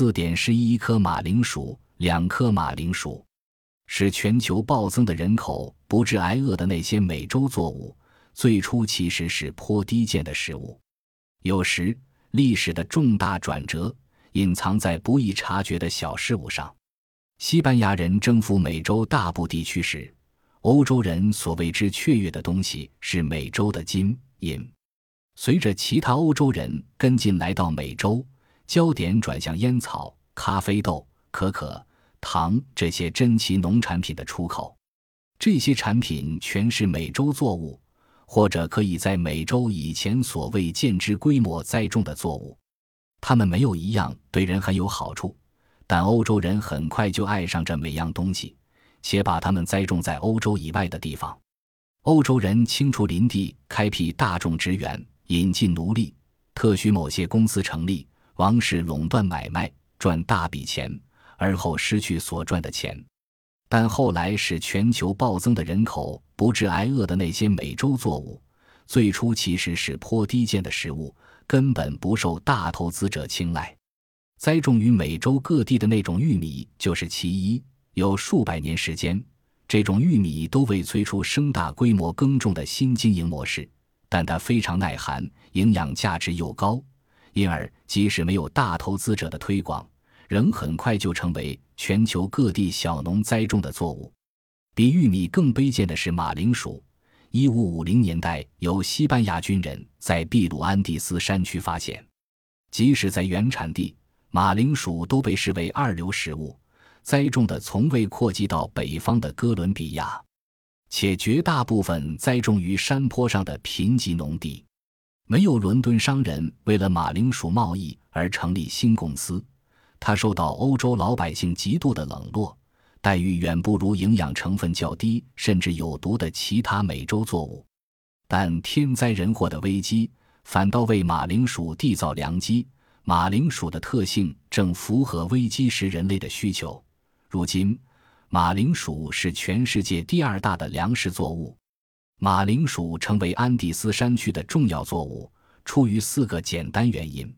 四点十一颗马铃薯，两颗马铃薯，使全球暴增的人口不致挨饿的那些美洲作物，最初其实是颇低贱的食物。有时，历史的重大转折隐藏在不易察觉的小事物上。西班牙人征服美洲大部地区时，欧洲人所为之雀跃的东西是美洲的金银。随着其他欧洲人跟进来到美洲，焦点转向烟草、咖啡豆、可可、糖这些珍奇农产品的出口。这些产品全是美洲作物，或者可以在美洲以前所未见之规模栽种的作物。它们没有一样对人很有好处。但欧洲人很快就爱上这每样东西，且把它们栽种在欧洲以外的地方。欧洲人清除林地，开辟大众职员，引进奴隶，特许某些公司成立，王室垄断买卖，赚大笔钱，而后失去所赚的钱。但后来使全球暴增的人口不致挨饿的那些美洲作物，最初其实是颇低贱的食物，根本不受大投资者青睐。栽种于美洲各地的那种玉米就是其一。有数百年时间，这种玉米都未催出生大规模耕种的新经营模式，但它非常耐寒，营养价值又高，因而即使没有大投资者的推广，仍很快就成为全球各地小农栽种的作物。比玉米更卑贱的是马铃薯。一五五零年代，由西班牙军人在秘鲁安第斯山区发现，即使在原产地。马铃薯都被视为二流食物，栽种的从未扩及到北方的哥伦比亚，且绝大部分栽种于山坡上的贫瘠农地。没有伦敦商人为了马铃薯贸易而成立新公司，它受到欧洲老百姓极度的冷落，待遇远不如营养成分较低甚至有毒的其他美洲作物。但天灾人祸的危机反倒为马铃薯缔造良机。马铃薯的特性正符合危机时人类的需求。如今，马铃薯是全世界第二大的粮食作物。马铃薯成为安第斯山区的重要作物，出于四个简单原因：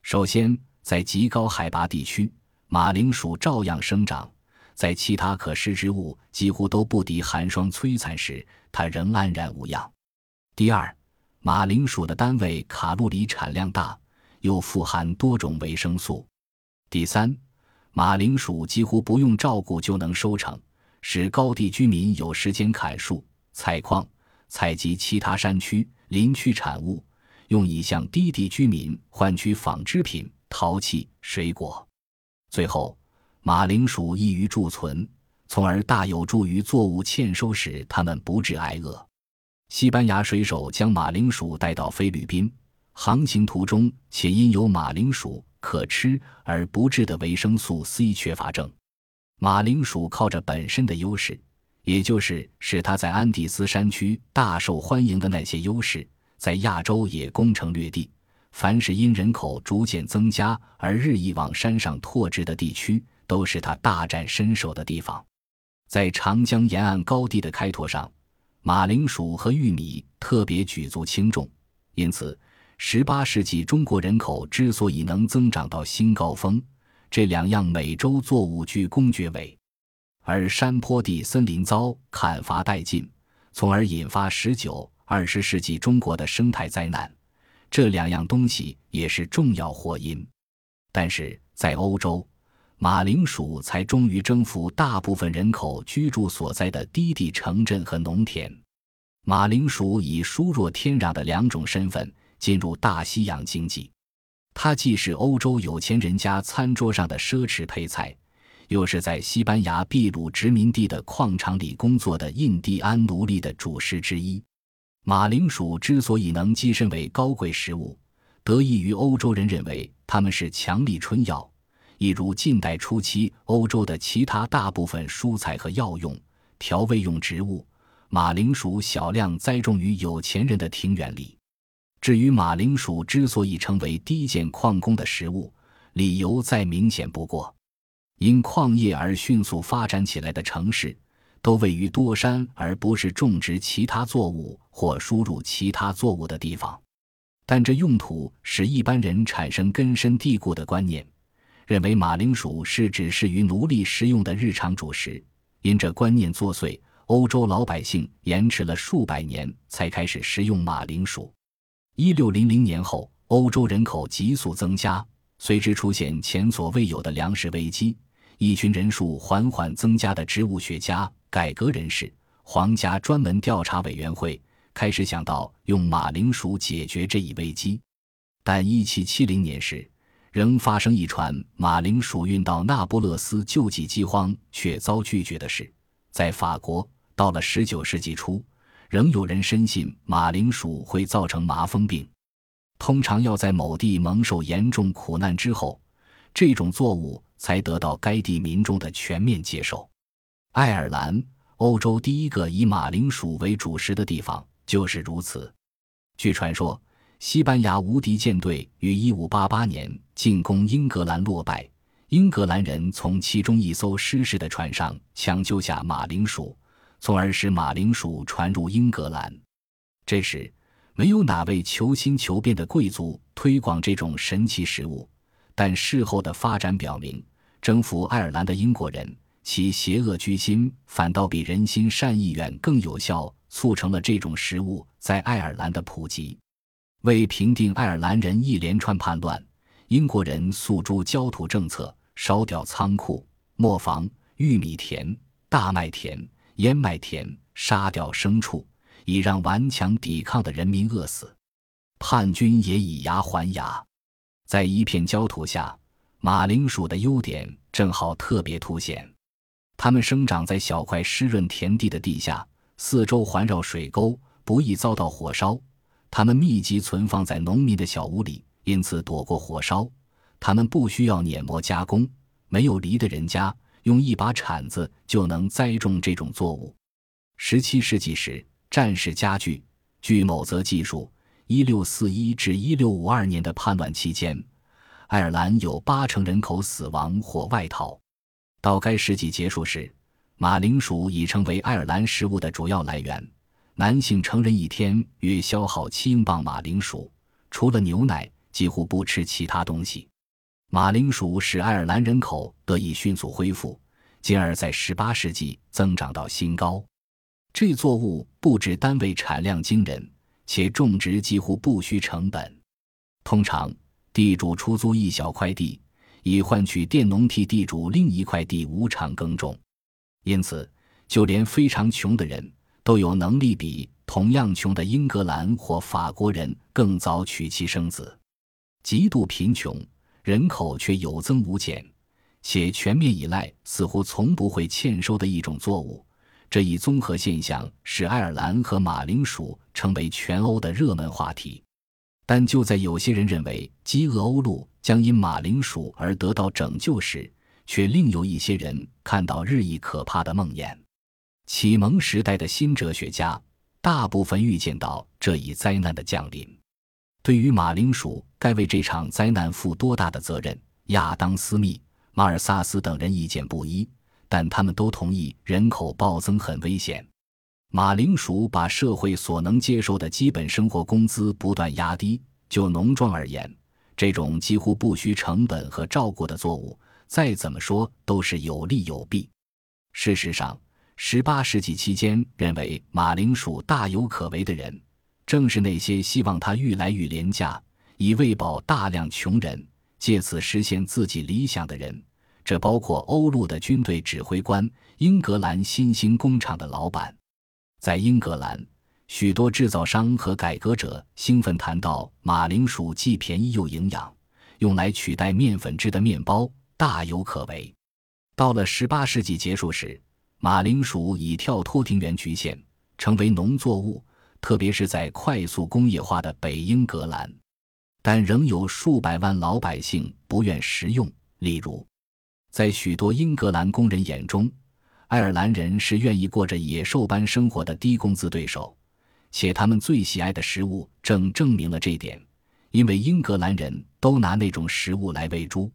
首先，在极高海拔地区，马铃薯照样生长；在其他可食植物几乎都不敌寒霜摧残时，它仍安然无恙。第二，马铃薯的单位卡路里产量大。又富含多种维生素。第三，马铃薯几乎不用照顾就能收成，使高地居民有时间砍树、采矿、采集其他山区、林区产物，用以向低地居民换取纺织品、陶器、水果。最后，马铃薯易于贮存，从而大有助于作物欠收时它们不致挨饿。西班牙水手将马铃薯带到菲律宾。航行途中，且因有马铃薯可吃而不致的维生素 C 缺乏症。马铃薯靠着本身的优势，也就是使它在安第斯山区大受欢迎的那些优势，在亚洲也攻城略地。凡是因人口逐渐增加而日益往山上拓殖的地区，都是它大展身手的地方。在长江沿岸高地的开拓上，马铃薯和玉米特别举足轻重，因此。十八世纪中国人口之所以能增长到新高峰，这两样美洲作物居功厥伟；而山坡地森林遭砍伐殆尽，从而引发十九、二十世纪中国的生态灾难，这两样东西也是重要祸因。但是在欧洲，马铃薯才终于征服大部分人口居住所在的低地城镇和农田。马铃薯以疏弱天壤的两种身份。进入大西洋经济，它既是欧洲有钱人家餐桌上的奢侈配菜，又是在西班牙秘鲁殖民地的矿场里工作的印第安奴隶的主食之一。马铃薯之所以能跻身为高贵食物，得益于欧洲人认为它们是强力春药，一如近代初期欧洲的其他大部分蔬菜和药用、调味用植物，马铃薯小量栽种于有钱人的庭园里。至于马铃薯之所以成为低贱矿工的食物，理由再明显不过：因矿业而迅速发展起来的城市，都位于多山而不是种植其他作物或输入其他作物的地方。但这用途使一般人产生根深蒂固的观念，认为马铃薯是只适于奴隶食用的日常主食。因这观念作祟，欧洲老百姓延迟了数百年才开始食用马铃薯。一六零零年后，欧洲人口急速增加，随之出现前所未有的粮食危机。一群人数缓缓增加的植物学家、改革人士、皇家专门调查委员会开始想到用马铃薯解决这一危机。但一七七零年时，仍发生一船马铃薯运到那不勒斯救济饥荒却遭拒绝的事。在法国，到了十九世纪初，仍有人深信马铃薯会造成麻风病。通常要在某地蒙受严重苦难之后，这种作物。才得到该地民众的全面接受。爱尔兰，欧洲第一个以马铃薯为主食的地方，就是如此。据传说，西班牙无敌舰队于1588年进攻英格兰落败，英格兰人从其中一艘失事的船上抢救下马铃薯，从而使马铃薯传入英格兰。这时，没有哪位求新求变的贵族推广这种神奇食物，但事后的发展表明。征服爱尔兰的英国人，其邪恶居心反倒比人心善意远更有效，促成了这种食物在爱尔兰的普及。为平定爱尔兰人一连串叛乱，英国人诉诸焦土政策，烧掉仓库、磨坊、玉米田、大麦田、燕麦田，杀掉牲畜，以让顽强抵抗的人民饿死。叛军也以牙还牙，在一片焦土下。马铃薯的优点正好特别凸显，它们生长在小块湿润田地的地下，四周环绕水沟，不易遭到火烧。它们密集存放在农民的小屋里，因此躲过火烧。它们不需要碾磨加工，没有犁的人家用一把铲子就能栽种这种作物。十七世纪时，战事加剧，据某则记述，一六四一至一六五二年的叛乱期间。爱尔兰有八成人口死亡或外逃。到该世纪结束时，马铃薯已成为爱尔兰食物的主要来源。男性成人一天约消耗七英镑马铃薯，除了牛奶，几乎不吃其他东西。马铃薯使爱尔兰人口得以迅速恢复，进而，在18世纪增长到新高。这作物不止单位产量惊人，且种植几乎不需成本。通常。地主出租一小块地，以换取佃农替地主另一块地无偿耕种，因此，就连非常穷的人都有能力比同样穷的英格兰或法国人更早娶妻生子。极度贫穷，人口却有增无减，且全面依赖似乎从不会欠收的一种作物，这一综合现象使爱尔兰和马铃薯成为全欧的热门话题。但就在有些人认为饥饿欧陆将因马铃薯而得到拯救时，却另有一些人看到日益可怕的梦魇。启蒙时代的新哲学家大部分预见到这一灾难的降临。对于马铃薯该为这场灾难负多大的责任，亚当·斯密、马尔萨斯等人意见不一，但他们都同意人口暴增很危险。马铃薯把社会所能接受的基本生活工资不断压低。就农庄而言，这种几乎不需成本和照顾的作物，再怎么说都是有利有弊。事实上，18世纪期间认为马铃薯大有可为的人，正是那些希望它愈来愈廉价，以喂饱大量穷人，借此实现自己理想的人。这包括欧陆的军队指挥官、英格兰新兴工厂的老板。在英格兰，许多制造商和改革者兴奋谈到马铃薯既便宜又营养，用来取代面粉制的面包大有可为。到了18世纪结束时，马铃薯已跳脱庭园局限，成为农作物，特别是在快速工业化的北英格兰。但仍有数百万老百姓不愿食用。例如，在许多英格兰工人眼中。爱尔兰人是愿意过着野兽般生活的低工资对手，且他们最喜爱的食物正证明了这点，因为英格兰人都拿那种食物来喂猪。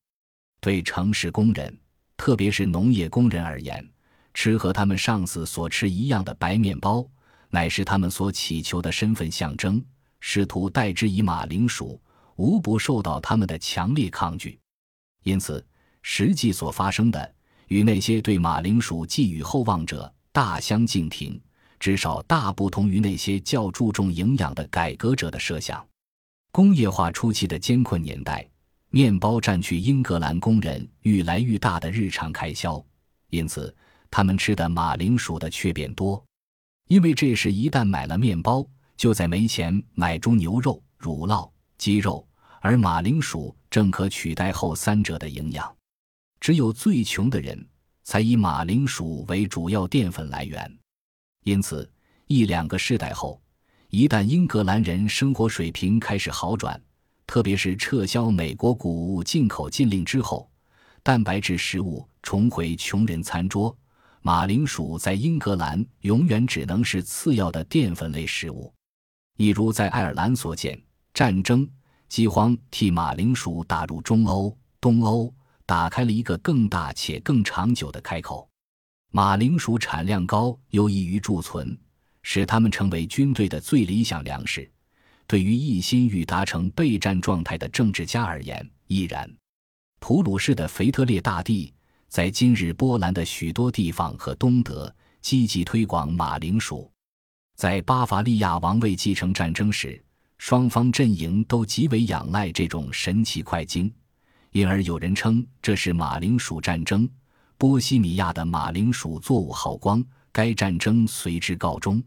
对城市工人，特别是农业工人而言，吃和他们上司所吃一样的白面包，乃是他们所祈求的身份象征。试图代之以马铃薯，无不受到他们的强烈抗拒。因此。实际所发生的与那些对马铃薯寄予厚望者大相径庭，至少大不同于那些较注重营养的改革者的设想。工业化初期的艰困年代，面包占据英格兰工人愈来愈大的日常开销，因此他们吃的马铃薯的却变多。因为这时一旦买了面包，就在没钱买猪牛肉、乳酪、鸡肉，而马铃薯正可取代后三者的营养。只有最穷的人才以马铃薯为主要淀粉来源，因此一两个世代后，一旦英格兰人生活水平开始好转，特别是撤销美国谷物进口禁令之后，蛋白质食物重回穷人餐桌。马铃薯在英格兰永远只能是次要的淀粉类食物，一如在爱尔兰所见，战争、饥荒替马铃薯打入中欧、东欧打开了一个更大且更长久的开口。马铃薯产量高，又易于贮存，使它们成为军队的最理想粮食。对于一心欲达成备战状态的政治家而言，亦然。普鲁士的腓特烈大帝。在今日波兰的许多地方和东德积极推广马铃薯。在巴伐利亚王位继承战争时，双方阵营都极为仰赖这种神奇快精，因而有人称这是马铃薯战争。波西米亚的马铃薯作物耗光，该战争随之告终。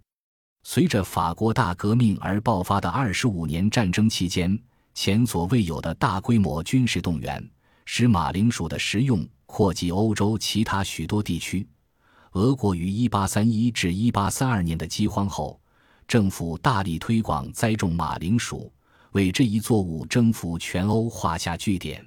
随着法国大革命而爆发的二十五年战争期间，前所未有的大规模军事动员使马铃薯的食用。扩及欧洲其他许多地区。俄国于1831至1832年的饥荒后，政府大力推广栽种马铃薯，为这一作物征服全欧画下句点。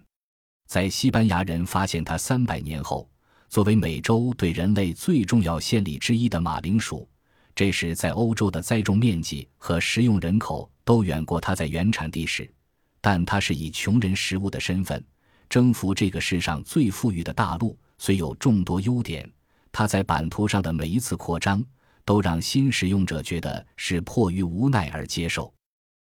在西班牙人发现它三百年后，作为美洲对人类最重要献礼之一的马铃薯，这时在欧洲的栽种面积和食用人口都远过它在原产地时，但它是以穷人食物的身份。征服这个世上最富裕的大陆，虽有众多优点，它在版图上的每一次扩张，都让新使用者觉得是迫于无奈而接受。